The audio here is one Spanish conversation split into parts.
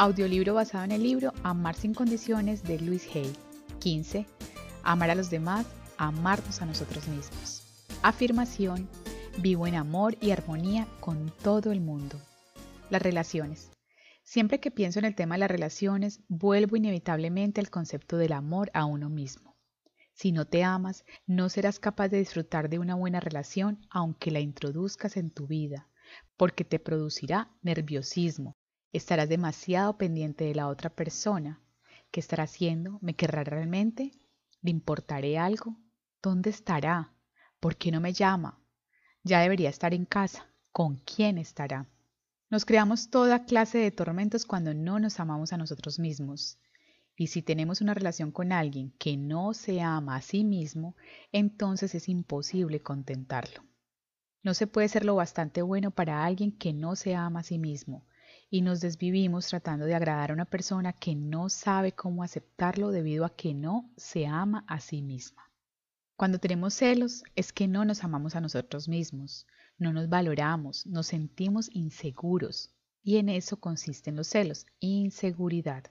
Audiolibro basado en el libro Amar sin condiciones de Luis Hay. 15. Amar a los demás, amarnos a nosotros mismos. Afirmación. Vivo en amor y armonía con todo el mundo. Las relaciones. Siempre que pienso en el tema de las relaciones, vuelvo inevitablemente al concepto del amor a uno mismo. Si no te amas, no serás capaz de disfrutar de una buena relación aunque la introduzcas en tu vida, porque te producirá nerviosismo. Estarás demasiado pendiente de la otra persona. ¿Qué estará haciendo? ¿Me querrá realmente? ¿Le importaré algo? ¿Dónde estará? ¿Por qué no me llama? Ya debería estar en casa. ¿Con quién estará? Nos creamos toda clase de tormentos cuando no nos amamos a nosotros mismos. Y si tenemos una relación con alguien que no se ama a sí mismo, entonces es imposible contentarlo. No se puede ser lo bastante bueno para alguien que no se ama a sí mismo, y nos desvivimos tratando de agradar a una persona que no sabe cómo aceptarlo debido a que no se ama a sí misma. Cuando tenemos celos es que no nos amamos a nosotros mismos, no nos valoramos, nos sentimos inseguros, y en eso consisten los celos, inseguridad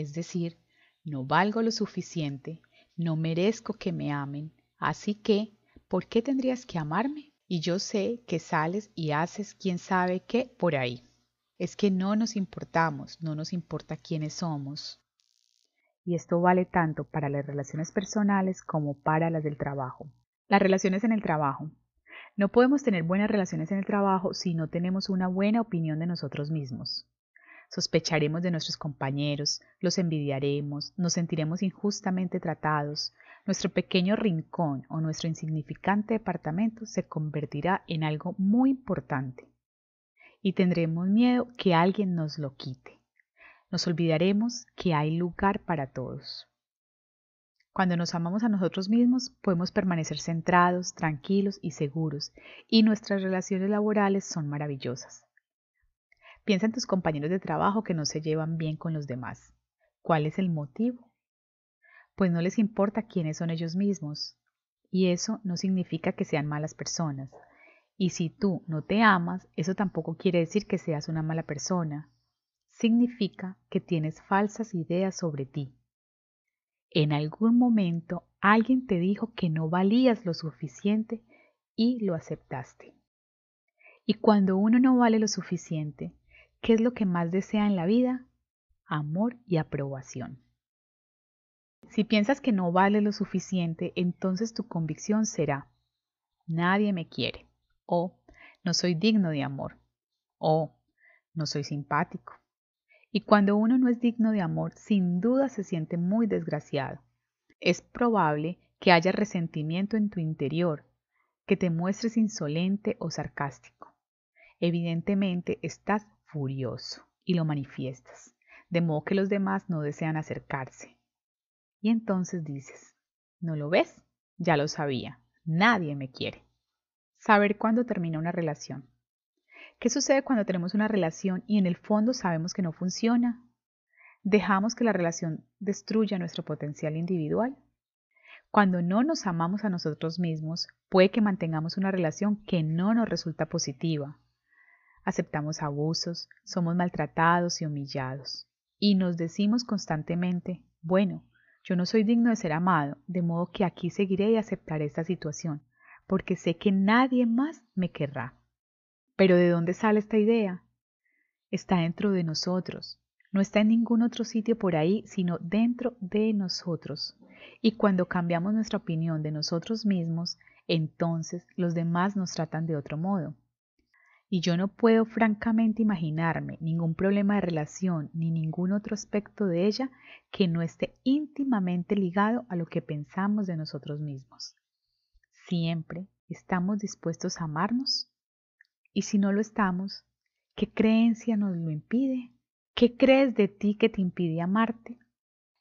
es decir, no valgo lo suficiente, no merezco que me amen, así que, ¿por qué tendrías que amarme? Y yo sé que sales y haces quién sabe qué por ahí. Es que no nos importamos, no nos importa quiénes somos. Y esto vale tanto para las relaciones personales como para las del trabajo. Las relaciones en el trabajo. No podemos tener buenas relaciones en el trabajo si no tenemos una buena opinión de nosotros mismos. Sospecharemos de nuestros compañeros, los envidiaremos, nos sentiremos injustamente tratados, nuestro pequeño rincón o nuestro insignificante departamento se convertirá en algo muy importante y tendremos miedo que alguien nos lo quite. Nos olvidaremos que hay lugar para todos. Cuando nos amamos a nosotros mismos, podemos permanecer centrados, tranquilos y seguros, y nuestras relaciones laborales son maravillosas. Piensa en tus compañeros de trabajo que no se llevan bien con los demás. ¿Cuál es el motivo? Pues no les importa quiénes son ellos mismos. Y eso no significa que sean malas personas. Y si tú no te amas, eso tampoco quiere decir que seas una mala persona. Significa que tienes falsas ideas sobre ti. En algún momento alguien te dijo que no valías lo suficiente y lo aceptaste. Y cuando uno no vale lo suficiente, ¿Qué es lo que más desea en la vida? Amor y aprobación. Si piensas que no vale lo suficiente, entonces tu convicción será, nadie me quiere, o no soy digno de amor, o no soy simpático. Y cuando uno no es digno de amor, sin duda se siente muy desgraciado. Es probable que haya resentimiento en tu interior, que te muestres insolente o sarcástico. Evidentemente estás furioso y lo manifiestas, de modo que los demás no desean acercarse. Y entonces dices, ¿no lo ves? Ya lo sabía, nadie me quiere. Saber cuándo termina una relación. ¿Qué sucede cuando tenemos una relación y en el fondo sabemos que no funciona? ¿Dejamos que la relación destruya nuestro potencial individual? Cuando no nos amamos a nosotros mismos, puede que mantengamos una relación que no nos resulta positiva, aceptamos abusos, somos maltratados y humillados. Y nos decimos constantemente, bueno, yo no soy digno de ser amado, de modo que aquí seguiré y aceptaré esta situación, porque sé que nadie más me querrá. Pero ¿de dónde sale esta idea? Está dentro de nosotros, no está en ningún otro sitio por ahí, sino dentro de nosotros. Y cuando cambiamos nuestra opinión de nosotros mismos, entonces los demás nos tratan de otro modo y yo no puedo francamente imaginarme ningún problema de relación ni ningún otro aspecto de ella que no esté íntimamente ligado a lo que pensamos de nosotros mismos. Siempre estamos dispuestos a amarnos y si no lo estamos, ¿qué creencia nos lo impide? ¿Qué crees de ti que te impide amarte?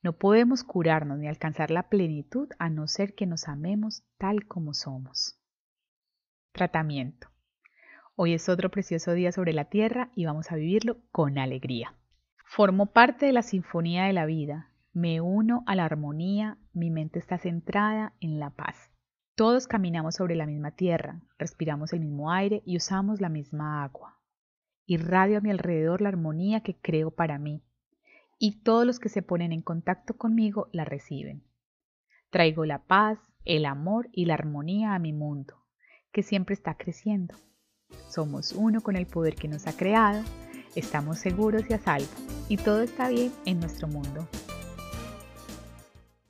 No podemos curarnos ni alcanzar la plenitud a no ser que nos amemos tal como somos. Tratamiento. Hoy es otro precioso día sobre la tierra y vamos a vivirlo con alegría. Formo parte de la sinfonía de la vida, me uno a la armonía, mi mente está centrada en la paz. Todos caminamos sobre la misma tierra, respiramos el mismo aire y usamos la misma agua. Irradio a mi alrededor la armonía que creo para mí, y todos los que se ponen en contacto conmigo la reciben. Traigo la paz, el amor y la armonía a mi mundo, que siempre está creciendo. Somos uno con el poder que nos ha creado, estamos seguros y a salvo, y todo está bien en nuestro mundo.